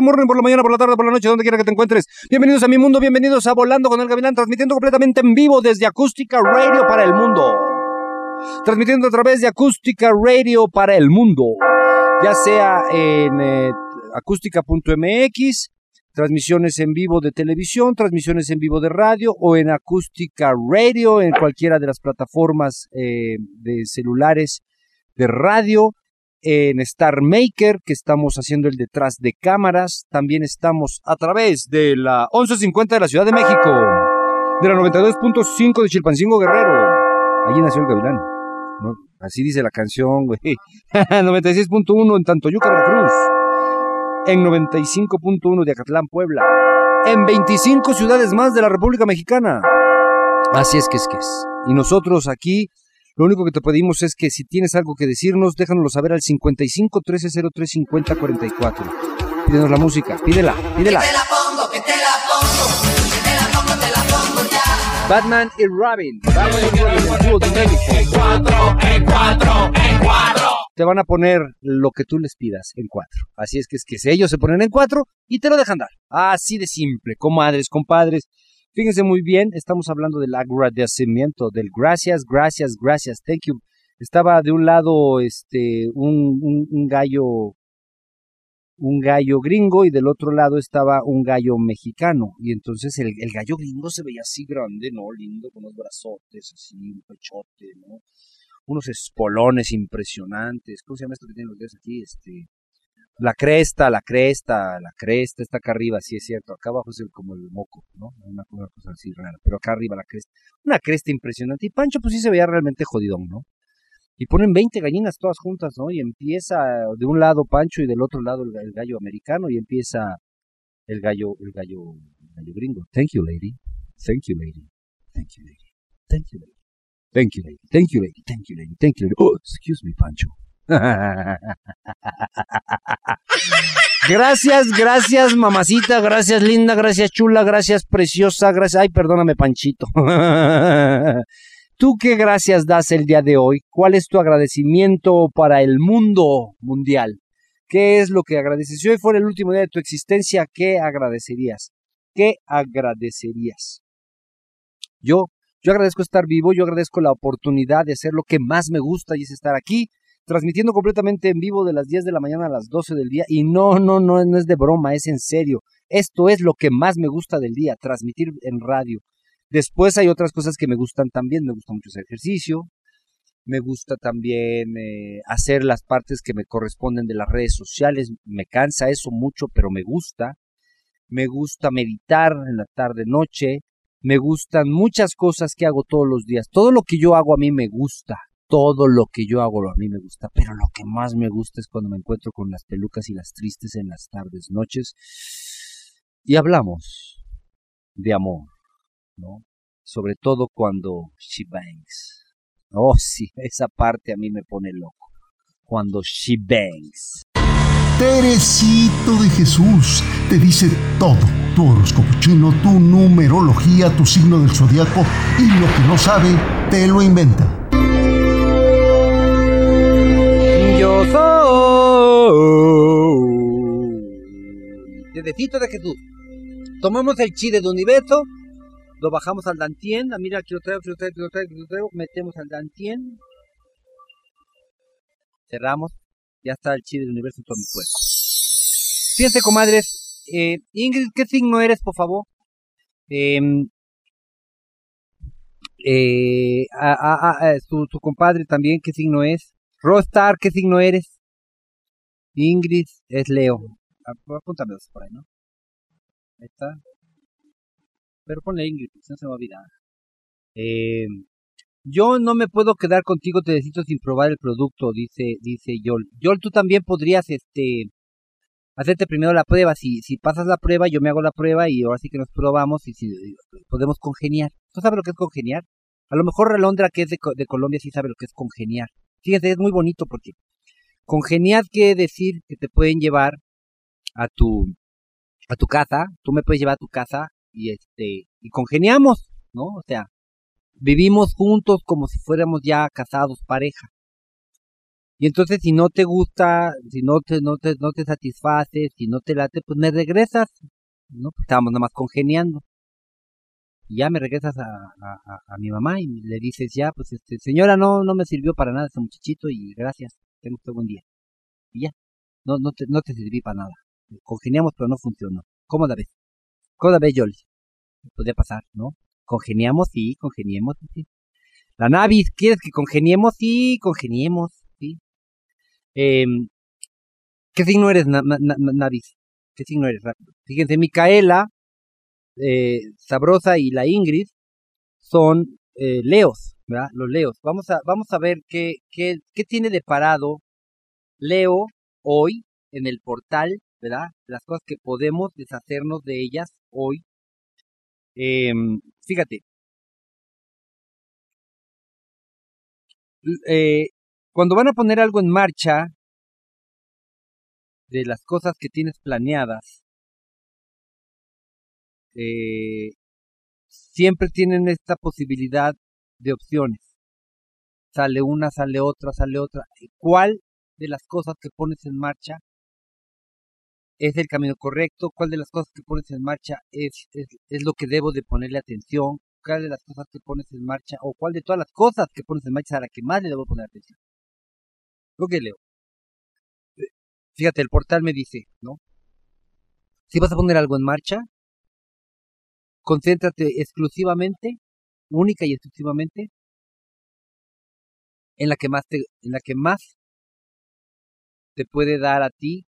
Morning por la mañana, por la tarde, por la noche, donde quiera que te encuentres. Bienvenidos a mi mundo, bienvenidos a Volando con el Gavilán, transmitiendo completamente en vivo desde Acústica Radio para el mundo. Transmitiendo a través de Acústica Radio para el mundo. Ya sea en eh, acústica.mx, transmisiones en vivo de televisión, transmisiones en vivo de radio o en acústica radio en cualquiera de las plataformas eh, de celulares de radio, en Star Maker que estamos haciendo el detrás de cámaras, también estamos a través de la 1150 de la Ciudad de México, de la 92.5 de Chilpancingo Guerrero, allí nació el Gavilán, así dice la canción, güey, 96.1 en Tantoyuca, Veracruz en 95.1 de Acatlán, Puebla, en 25 ciudades más de la República Mexicana. Así es que es que es. Y nosotros aquí, lo único que te pedimos es que si tienes algo que decirnos, déjanoslo saber al 55 1303 50 44. Pídenos la música, pídela, pídela. Que te la pongo, que te la pongo, que te la pongo, te la pongo ya. Batman y Robin. Batman y Robin, el dúo dinámico. en cuatro, en cuatro. Te van a poner lo que tú les pidas en cuatro. Así es que es que ellos se ponen en cuatro y te lo dejan dar. Así de simple, comadres, compadres. Fíjense muy bien, estamos hablando del agradecimiento, del gracias, gracias, gracias, thank you. Estaba de un lado este un, un, un gallo un gallo gringo y del otro lado estaba un gallo mexicano. Y entonces el, el gallo gringo se veía así grande, ¿no? Lindo, con unos brazotes, así, un pechote, ¿no? Unos espolones impresionantes. ¿Cómo se llama esto que tienen los dedos aquí? Este, la cresta, la cresta, la cresta está acá arriba, sí es cierto. Acá abajo es el- como el moco, ¿no? Una, cosa así rara. Pero acá arriba la cresta. Una cresta impresionante. Y Pancho, pues sí se veía realmente jodidón, ¿no? y ponen 20 gallinas todas juntas, ¿no? Y empieza de un lado Pancho y del otro lado el, el gallo americano y empieza el gallo, el gallo, el gallo gringo. Thank you, lady. Thank you, lady. Thank you, lady. Thank you, lady. Thank you, lady. Thank you, lady. Thank you, lady. Thank you, lady. Oh, excuse me, Pancho. Gracias, gracias, mamacita, gracias, linda, gracias, chula, gracias, preciosa, gracias. Ay, perdóname, Panchito. ¿Tú qué gracias das el día de hoy? ¿Cuál es tu agradecimiento para el mundo mundial? ¿Qué es lo que agradeces? Si hoy fuera el último día de tu existencia, ¿qué agradecerías? ¿Qué agradecerías? Yo, yo agradezco estar vivo, yo agradezco la oportunidad de hacer lo que más me gusta y es estar aquí, transmitiendo completamente en vivo de las 10 de la mañana a las 12 del día. Y no, no, no, no es de broma, es en serio. Esto es lo que más me gusta del día, transmitir en radio. Después hay otras cosas que me gustan también, me gusta mucho hacer ejercicio, me gusta también eh, hacer las partes que me corresponden de las redes sociales, me cansa eso mucho, pero me gusta. Me gusta meditar en la tarde noche, me gustan muchas cosas que hago todos los días. Todo lo que yo hago a mí me gusta, todo lo que yo hago a mí me gusta, pero lo que más me gusta es cuando me encuentro con las pelucas y las tristes en las tardes, noches y hablamos de amor, ¿no? Sobre todo cuando she bangs. Oh, sí, esa parte a mí me pone loco. Cuando she bangs. Teresito de Jesús te dice todo. Tu horóscopo chino, tu numerología, tu signo del zodiaco y lo que no sabe, te lo inventa. Yo soy Dedecito de Jesús. Tomamos el chi del universo, lo bajamos al dantien, ah, mira, aquí lo traigo, aquí lo traigo, aquí lo traigo, metemos al dantien, cerramos, ya está el chi del universo en todo mi cuerpo. Fíjense, comadres, eh, Ingrid, ¿qué signo eres, por favor? Em, eh, a, a- a- su, su compadre también, ¿qué signo es? Rostar, ¿qué signo eres? Ingrid es Leo. Ah, Apúntame dos por ahí, ¿no? Ahí está. Pero ponle Ingrid, si no se me va a olvidar. Eh, yo no me puedo quedar contigo, te necesito sin probar el producto, dice, dice Yol. Yol, tú también podrías, este, hacerte primero la prueba. Si, si pasas la prueba, yo me hago la prueba y ahora sí que nos probamos y si podemos congeniar. ¿Tú sabes lo que es congeniar? A lo mejor Relondra, que es de, de Colombia, sí sabe lo que es congeniar. Fíjate, es muy bonito porque congeniar quiere decir que te pueden llevar a tu, a tu casa, tú me puedes llevar a tu casa y este, y congeniamos, ¿no? O sea, vivimos juntos como si fuéramos ya casados, pareja. Y entonces si no te gusta, si no te, no te, no te satisface, si no te late, pues me regresas, ¿no? Pues estábamos nada más congeniando. Y ya me regresas a, a, a- mi mamá y le dices, ya, pues este, señora, no, no me sirvió para nada ese muchachito y gracias, tengo usted buen día. Y ya, no, no te, no te serví para nada. Congeniamos pero no funcionó. ¿Cómo la ves? ¿Cómo la ves, Yoli? Podría pasar, ¿no? Congeniamos, sí, congeniemos, sí. La Navis, ¿quieres que congeniemos? Sí, congeniemos, sí. Em, ¿Qué signo eres, Na- Na- Na- Navis? ¿Qué signo eres? Fíjense, Micaela, eh, Sabrosa y la Ingrid son eh, Leos, ¿verdad? Los Leos. Vamos a, vamos a ver qué, qué, qué tiene de parado Leo hoy en el portal, ¿verdad? Las cosas que podemos deshacernos de ellas hoy. Em, fíjate. Eh, cuando van a poner algo en marcha, de las cosas que tienes planeadas, eh, siempre tienen esta posibilidad de opciones. Sale una, sale otra, sale otra. ¿Cuál de las cosas que pones en marcha es el camino correcto? ¿Cuál de las cosas que pones en marcha es, es, es lo que debo de ponerle atención? ¿Cuál de las cosas que pones en marcha o cuál de todas las cosas que pones en marcha es a la que más le debo poner atención? Lo que leo. Fíjate, el portal me dice, ¿no? Si vas a poner algo en marcha, concéntrate exclusivamente, única y exclusivamente, en la que más te, en la que más te puede dar a ti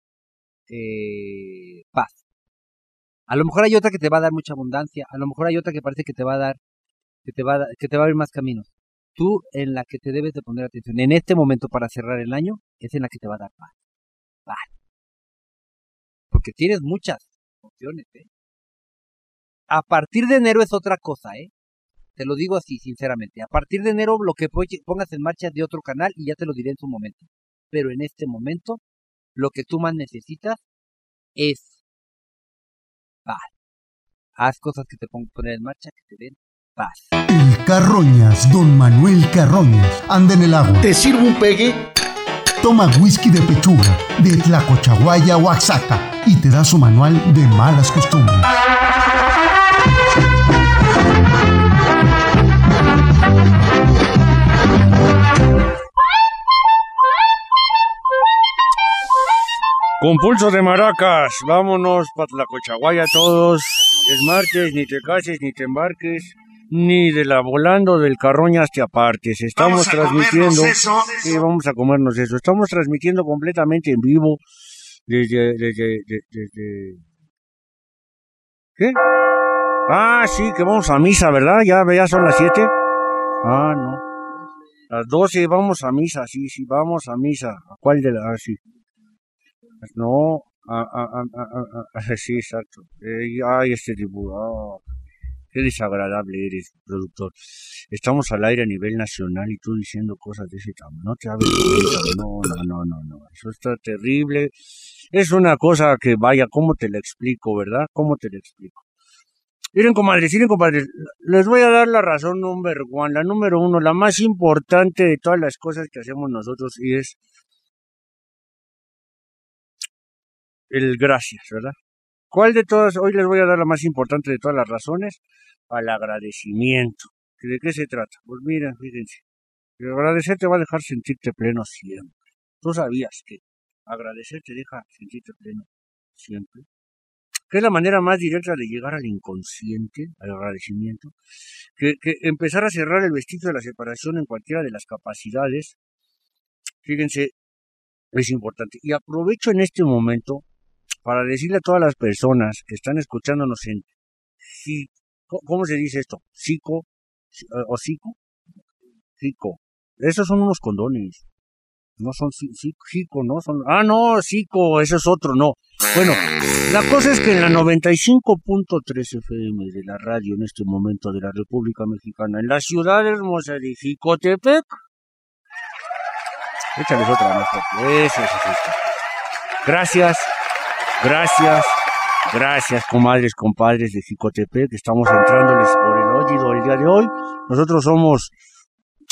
eh, paz. A lo mejor hay otra que te va a dar mucha abundancia, a lo mejor hay otra que parece que te va a dar, que te va a, que te va a abrir más caminos. Tú en la que te debes de poner atención en este momento para cerrar el año es en la que te va a dar paz. Paz. Porque tienes muchas opciones, ¿eh? A partir de enero es otra cosa, ¿eh? Te lo digo así, sinceramente. A partir de enero lo que pongas en marcha es de otro canal y ya te lo diré en su momento. Pero en este momento, lo que tú más necesitas es paz. Haz cosas que te pongan poner en marcha que te den paz. El Carroñas, don Manuel Carroñas, anda en el agua. ¿Te sirvo un pegue? Toma whisky de pechuga, de Tlacochahuaya, Oaxaca, y te da su manual de malas costumbres. Con pulso de maracas, vámonos para la Cochaguaya todos. Es martes, ni te cases, ni te embarques, ni de la volando del carroñas te apartes. Estamos Vamos transmitiendo. eso. Sí, vamos a comernos eso. Estamos transmitiendo completamente en vivo desde, desde, desde, desde- ¿Qué? Ah, sí, que vamos a misa, ¿verdad? Ya, ya son las 7. Ah, no. Las 12 vamos a misa, sí, sí, vamos a misa. ¿A cuál de las? Ah, sí. No, a, a, sí, exacto. Eh, ay, este ah, qué desagradable eres, productor. Estamos al aire a nivel nacional y tú diciendo cosas de ese tamaño. No te hables no, no, no, no, no. Eso está terrible. Es una cosa que, vaya, ¿cómo te la explico, verdad? ¿Cómo te la explico? Miren, comadres, miren, compadres, les voy a dar la razón number one, la número uno, la más importante de todas las cosas que hacemos nosotros y es el gracias, ¿verdad? ¿Cuál de todas? Hoy les voy a dar la más importante de todas las razones, al agradecimiento. ¿De qué se trata? Pues miren, fíjense, el agradecer te va a dejar sentirte pleno siempre. ¿Tú sabías que agradecer te deja sentirte pleno siempre? que es la manera más directa de llegar al inconsciente, al agradecimiento, que, que empezar a cerrar el vestigio de la separación en cualquiera de las capacidades, fíjense, es importante. Y aprovecho en este momento para decirle a todas las personas que están escuchándonos en, si- ¿cómo- ¿cómo se dice esto? Psico, eh, o psico, psico. Esos son unos condones. No son psico, ¿no? Son, ah, no, psico, ese es otro, no. Bueno, la cosa es que en la 95.3 FM de la radio en este momento de la República Mexicana, en la ciudad hermosa de Jicotepec, échales otra más. Eso, eso, eso. Gracias, gracias, gracias, comadres, compadres de Jicotepec. Estamos entrándoles por el oído el día de hoy. Nosotros somos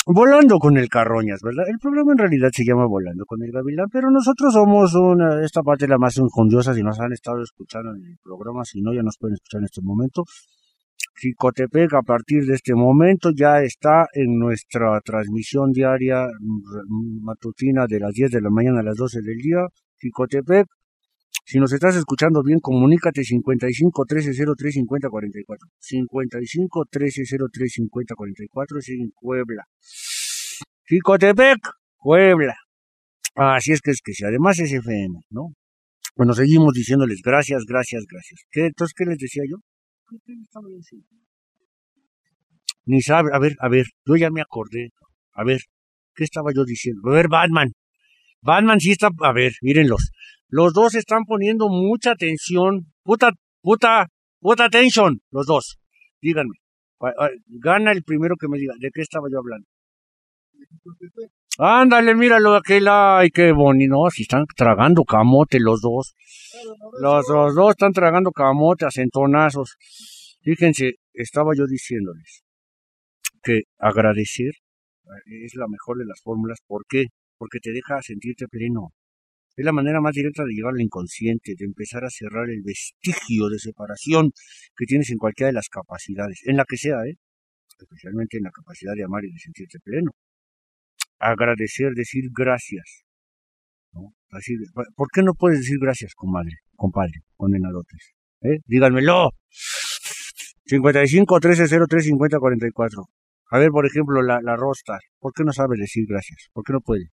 Volando con el Carroñas, ¿verdad? El programa en realidad se llama Volando con el Gavilán, pero nosotros somos una, esta parte la más enjundiosa, si nos han estado escuchando en el programa, si no, ya nos pueden escuchar en este momento. Jicotepec a partir de este momento ya está en nuestra transmisión diaria mm, matutina de las 10 de la mañana a las 12 del día. Jicotepec, si nos estás escuchando bien, comunícate 55 13 03 50 44. 55 13 03 50 44 es en Puebla. Jicotepec, Puebla. Así es que es que si además es FM, ¿no? Bueno, seguimos diciéndoles gracias, gracias, gracias. ¿Qué, entonces, ¿qué les decía yo? Ni sabe, a ver, a ver, yo ya me acordé. A ver, ¿qué estaba yo diciendo? A ver, Batman. Batman sí está, a ver, mírenlos. Los dos están poniendo mucha atención. Puta, puta, puta atención, los dos. Díganme. Gana el primero que me diga. ¿De qué estaba yo hablando? Ándale, míralo aquel, ay, qué bonito. Si están tragando camote los dos. Los, los dos están tragando camote a centonazos. Fíjense, estaba yo diciéndoles que agradecer eh, es la mejor de las fórmulas. ¿Por qué? Porque te deja sentirte pleno. Es la manera más directa de llegar al inconsciente, de empezar a cerrar el vestigio de separación que tienes en cualquiera de las capacidades, en la que sea, ¿eh? especialmente en la capacidad de amar y de sentirte pleno. Agradecer, decir gracias. ¿no? ¿Por qué no puedes decir gracias, comadre, compadre, condenadotes? ¿Eh? Díganmelo. 55 13 03 50 44. A ver, por ejemplo, la, la. ¿Por qué no sabe decir gracias? ¿Por qué no puede?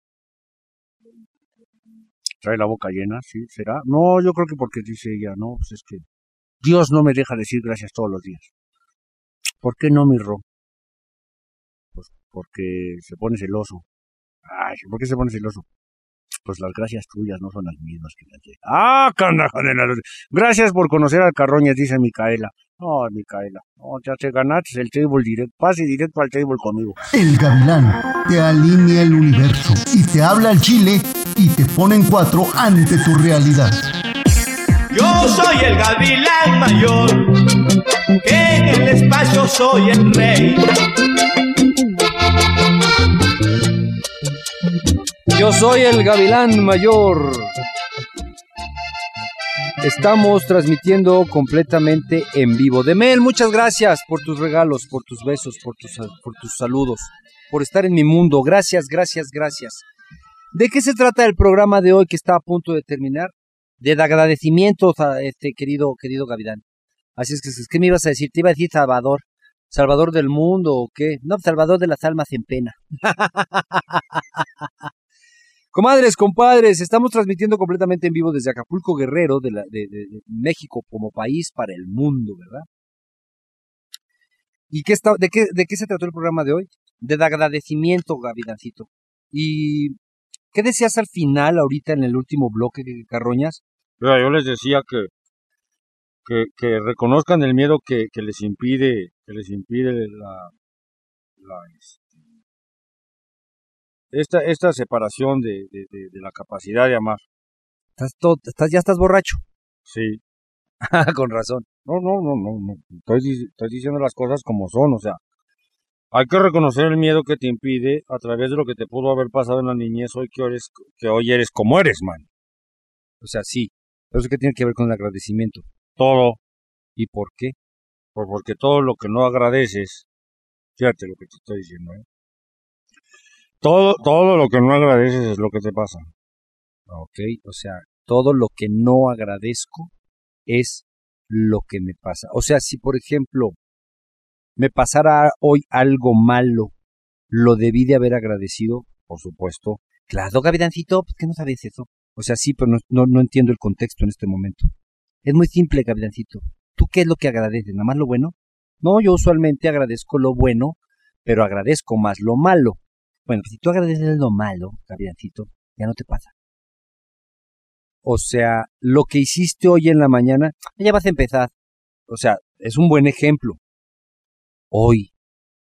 ¿Trae la boca llena? ¿Sí? ¿Será? No, yo creo que porque dice ella, no, pues es que Dios no me deja decir gracias todos los días. ¿Por qué no, mi Ro? Pues porque se pone celoso. Ay, ¿por qué se pone celoso? Pues las gracias tuyas no son las mismas que las de... ¡Ah, canda, condenado! Gracias por conocer al Carroñas, dice Micaela. No, Micaela, no, ya te ganaste el table directo. Pase directo al table conmigo. El gavilán te alinea el universo y te habla al chile y te pone en cuatro ante tu realidad. Yo soy el gavilán mayor, en el espacio soy el rey. Yo soy el gavilán mayor. Estamos transmitiendo completamente en vivo. Demel, muchas gracias por tus regalos, por tus besos, por tus, por tus saludos, por estar en mi mundo. Gracias, gracias, gracias. ¿De qué se trata el programa de hoy que está a punto de terminar? De agradecimientos a este querido, querido Gavilán. Así es que, ¿qué me ibas a decir? Te iba a decir Salvador. ¿Salvador del mundo o qué? No, Salvador de las almas en pena. Comadres, compadres, estamos transmitiendo completamente en vivo desde Acapulco Guerrero, de, la, de, de, México como país para el mundo, ¿verdad? ¿Y qué está, de, qué, de qué se trató el programa de hoy? De agradecimiento, Gavilancito. ¿Y qué decías al final, ahorita en el último bloque, Carroñas? Mira, yo les decía que, que, que reconozcan el miedo que, que, les impide, que les impide la, la este, esta, esta separación de, de, de, de la capacidad de amar. ¿Estás, todo, estás ya estás borracho? Sí. Con razón. No, no, no, no, no. Estoy, estoy diciendo las cosas como son, o sea, hay que reconocer el miedo que te impide a través de lo que te pudo haber pasado en la niñez hoy que, eres, que hoy eres como eres, man. O sea, sí. Pero eso que tiene que ver con el agradecimiento. Todo. ¿Y por qué? Pues porque todo lo que no agradeces, fíjate lo que te estoy diciendo, ¿eh? Todo, todo lo que no agradeces es lo que te pasa. Ok, o sea, todo lo que no agradezco es lo que me pasa. O sea, si por ejemplo me pasara hoy algo malo, ¿lo debí de haber agradecido? Por supuesto. Claro, Gavidancito, ¿por qué no sabes eso? O sea, sí, pero no, no, entiendo el contexto en este momento. Es muy simple, Gavidancito. ¿Tú qué es lo que agradeces? ¿Nada más lo bueno? No, yo usualmente agradezco lo bueno, pero agradezco más lo malo. Bueno, si tú agradeces lo malo, Gavilancito, ya no te pasa. O sea, lo que hiciste hoy en la mañana, ya vas a empezar. O sea, es un buen ejemplo. Hoy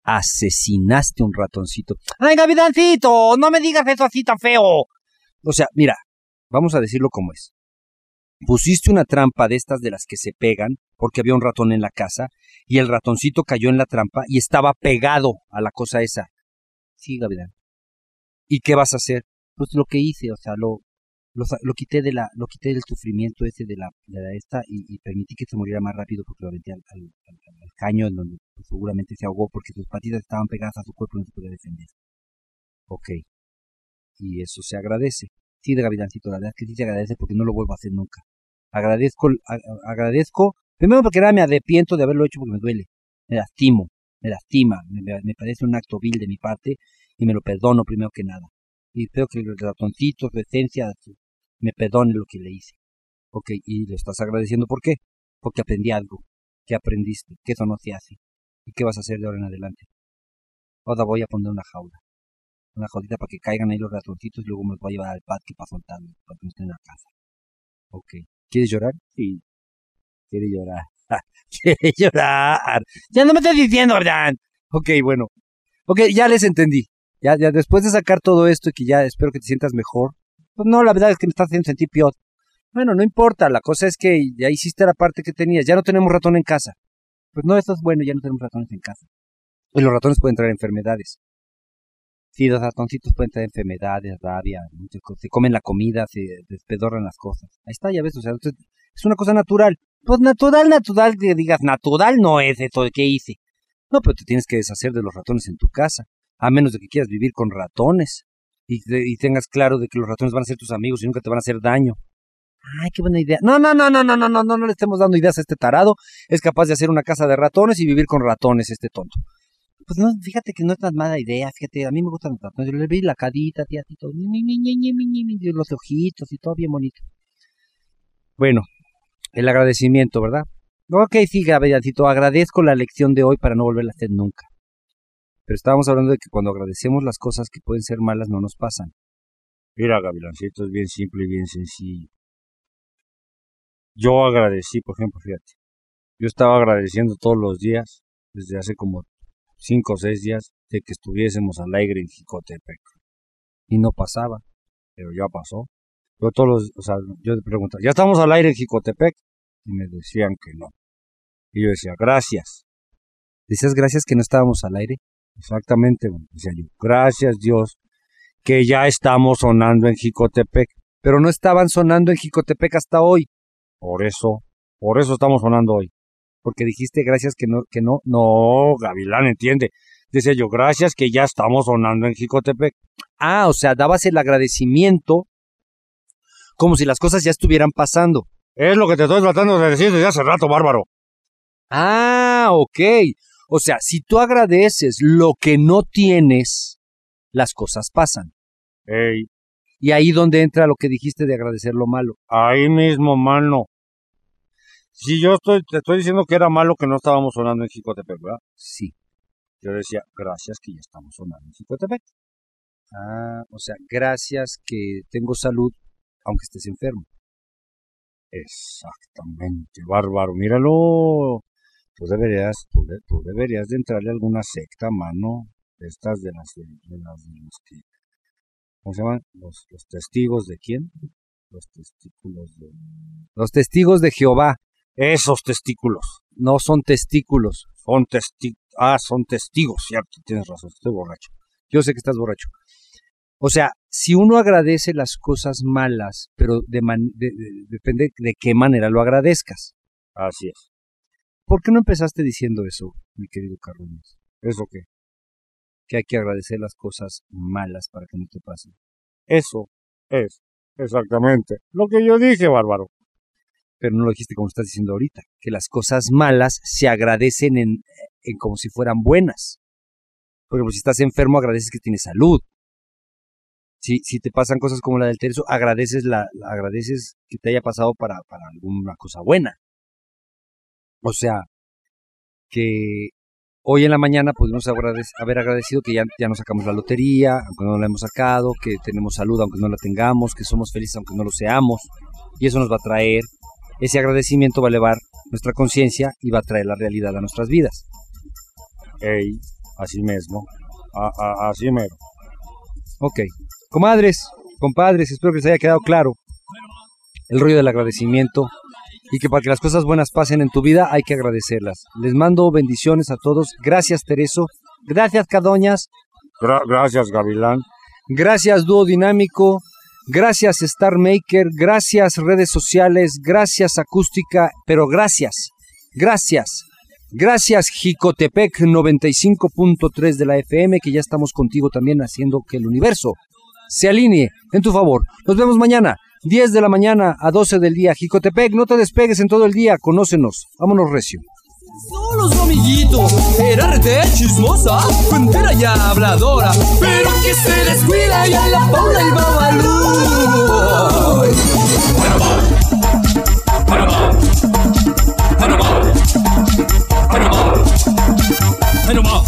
asesinaste un ratoncito. ¡Ay, Gavilancito! No me digas eso así tan feo. O sea, mira, vamos a decirlo como es. Pusiste una trampa de estas de las que se pegan, porque había un ratón en la casa, y el ratoncito cayó en la trampa y estaba pegado a la cosa esa. Sí, Gavilán. ¿Y qué vas a hacer? Pues lo que hice, o sea, lo, lo, quité de la, lo quité del sufrimiento ese de la, de la esta y, permití que se muriera más rápido porque lo aventé al, al, caño en donde pues, seguramente se ahogó porque sus patitas estaban pegadas a su cuerpo y no se podía defender. Ok. Y eso se agradece. Sí, de Gavilancito, la verdad es que sí se agradece porque no lo vuelvo a hacer nunca. Agradezco, agradezco, primero porque ahora me arrepiento de haberlo hecho porque me duele, me lastimo, me lastima, me, parece un acto vil de mi parte y me lo perdono primero que nada. Y espero que el ratoncito, su esencia, me perdone lo que le hice. Ok, y le estás agradeciendo ¿por qué? Porque aprendí algo. ¿Qué aprendiste? Que eso no se hace. ¿Y qué vas a hacer de ahora en adelante? Ahora voy a poner una jaula. Una jaulita para que caigan ahí los ratoncitos y luego me los voy a llevar al parque para soltarlos, para que no estén en la casa. Ok. ¿Quieres llorar? Sí. Quiere llorar. Quiere llorar. Ya no me estás diciendo, ¿verdad? Ok, bueno. Ok, ya les entendí. Ya, ya después de sacar todo esto y que ya espero que te sientas mejor. Pues no, la verdad es que me estás haciendo sentir peor. Bueno, no importa. La cosa es que ya hiciste la parte que tenías. Ya no tenemos ratón en casa. Pues no, esto es bueno, ya no tenemos ratones en casa. Y los ratones pueden traer enfermedades. Sí, los ratoncitos pueden traer enfermedades, rabia, muchas cosas. Se comen la comida, se despedorran las cosas. Ahí está, ya ves, o sea, es una cosa natural. Pues natural, natural, que digas, natural no es de que hice. No, pero te tienes que deshacer de los ratones en tu casa, a menos de que quieras vivir con ratones y, y tengas claro de que los ratones van a ser tus amigos y nunca te van a hacer daño. Ay, qué buena idea. No, no, no, no, no, no, no, no, no le estemos dando ideas a este tarado. Es capaz de hacer una casa de ratones y vivir con ratones, este tonto. Pues no, fíjate que no es tan mala idea, fíjate, a mí me gustan los ratones. Yo le vi la cadita, tía, ni, ni, ni, ni, ni, los ojitos y todo bien bonito. Bueno, el agradecimiento, ¿verdad? Ok, sí, Gabrielcito, agradezco la lección de hoy para no volverla a hacer nunca. Pero estábamos hablando de que cuando agradecemos las cosas que pueden ser malas no nos pasan. Mira, Gavilancito, es bien simple y bien sencillo. Yo agradecí, por ejemplo, fíjate. Yo estaba agradeciendo todos los días, desde hace como cinco o seis días, de que estuviésemos al aire en Jicotepec. Y no pasaba. Pero ya pasó. Yo todos los, o sea, yo preguntaba, ¿ya estamos al aire en Jicotepec? Y me decían que no. Y yo decía, gracias. ¿Decías gracias que no estábamos al aire? Exactamente, bueno, decía yo, gracias Dios, que ya estamos sonando en Jicotepec. Pero no estaban sonando en Jicotepec hasta hoy. Por eso, por eso estamos sonando hoy. Porque dijiste gracias que no, que no. No, Gavilán, entiende. Decía yo, gracias que ya estamos sonando en Jicotepec. Ah, o sea, dabas el agradecimiento como si las cosas ya estuvieran pasando. Es lo que te estoy tratando de decir desde hace rato, bárbaro. Ah, ok. O sea, si tú agradeces lo que no tienes, las cosas pasan. Ey, Y ahí donde entra lo que dijiste de agradecer lo malo. ahí mismo, mano. Si yo estoy, te estoy diciendo que era malo que no estábamos sonando en Jicotepec, ¿verdad? Sí. Yo decía, gracias que ya estamos sonando en Jicotepec. Ah, o sea, gracias que tengo salud, aunque estés enfermo. Exactamente, bárbaro. Míralo. Tú deberías, tú, de- tú deberías de entrarle a alguna secta, mano. De estas de las de, las de que. ¿Cómo se llaman? Los, testigos de quién? Los testículos de. Los testigos de Jehová Esos testículos. no son testículos. Son testi Ah, son testigos, cierto. Tienes razón, estoy borracho. Yo sé que estás borracho. O sea, si uno agradece las cosas malas, pero de man- de- depende de qué manera lo agradezcas. Así es. ¿Por qué no empezaste diciendo eso, mi querido Carrones? ¿Eso qué? Que hay que agradecer las cosas malas para que no te pasen. Eso es exactamente lo que yo dije, bárbaro. Pero no lo dijiste como estás diciendo ahorita, que las cosas malas se agradecen en, en como si fueran buenas. Por ejemplo, si estás enfermo, agradeces que tienes salud. Si, si te pasan cosas como la del terzo, agradeces, la- agradeces que te haya pasado para, para alguna cosa buena. O sea, que hoy en la mañana pudimos agradec- haber agradecido que ya, ya nos sacamos la lotería, aunque no la hemos sacado, que tenemos salud aunque no la tengamos, que somos felices aunque no lo seamos. Y eso nos va a traer, ese agradecimiento va a elevar nuestra conciencia y va a traer la realidad a nuestras vidas. Ey, así mismo. A- a- así mero. Ok. Comadres, compadres, espero que les haya quedado claro el rollo del agradecimiento y que para que las cosas buenas pasen en tu vida hay que agradecerlas. Les mando bendiciones a todos. Gracias, Tereso. Gracias, Cadoñas. Gra- gracias, Gavilán. Gracias, Dúo Dinámico. Gracias, Star Maker. Gracias, redes sociales. Gracias, Acústica. Pero gracias. Gracias. Gracias, Jicotepec 95.3 de la FM, que ya estamos contigo también haciendo que el universo se alinee en tu favor. Nos vemos mañana, 10 de la mañana a 12 del día. Jicotepec, no te despegues en todo el día. Conócenos. Vámonos, Recio. Solo su amiguito era rete chismosa, entera y habladora, pero que se descuida y a la Paula y Babalú. Panamá, Panamá, Panamá, Panamá, Panamá,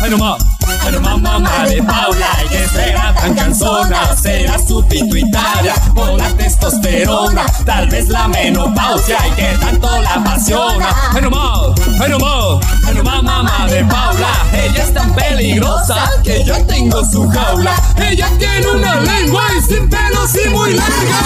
Panamá, Panamá, mamá de Paula, que será tan cansona, será su pituitaria, por la testosterona, tal vez la menopausia, y que tanto la apasiona. Panamá, Panamá, Panamá, mamá de Paula, ella es tan peligrosa que yo tengo su jaula. Ella tiene una lengua y sin pelos y muy larga.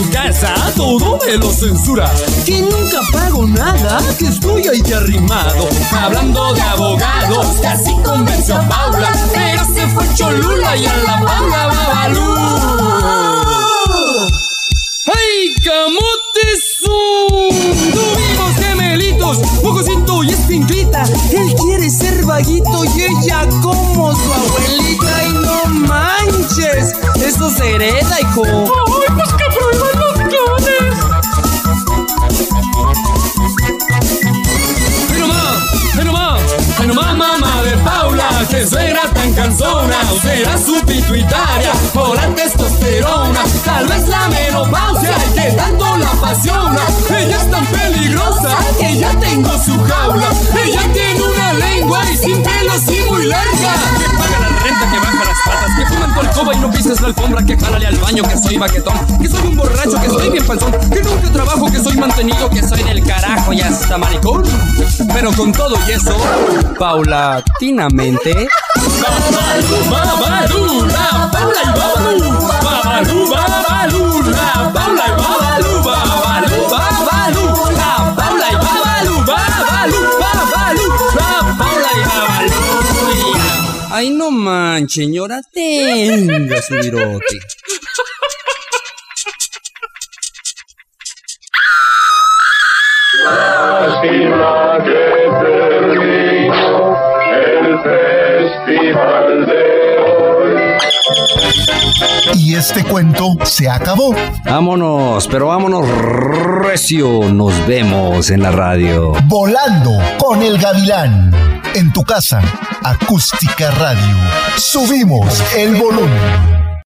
Nadie lo censura. Que nunca pago nada, que estoy ahí de arrimado. Hablando de abogados, casi convenció a Paula. Pero se fue Cholula y a la Paula Babalú. ¡Ay, camotes! Tuvimos gemelitos, Pocosito y Espinclita. Él quiere ser vaguito y ella como o será su pituitaria, o la testosterona, tal vez la menopausia, que tanto la apasiona. Ella es tan peligrosa, que ya tengo su jaula. Ella tiene una lengua y sin pelos y tu alcoba y no pises la alfombra, que jálale al baño, que soy baquetón, que soy un borracho, que soy bien panzón, que nunca trabajo, que soy mantenido, que soy del carajo y hasta maricón. Pero con todo y eso, paulatinamente. Babalú, babalú, la Paula y babalú. Babalú, babalú, la Paula y babalú. Babalú, Señora, tenga su virote. Lástima que terminó el festival de hoy. Y este cuento se acabó. Vámonos, pero vámonos recio. Nos vemos en la radio. Volando con el gavilán. En tu casa, acústica radio. Subimos el volumen.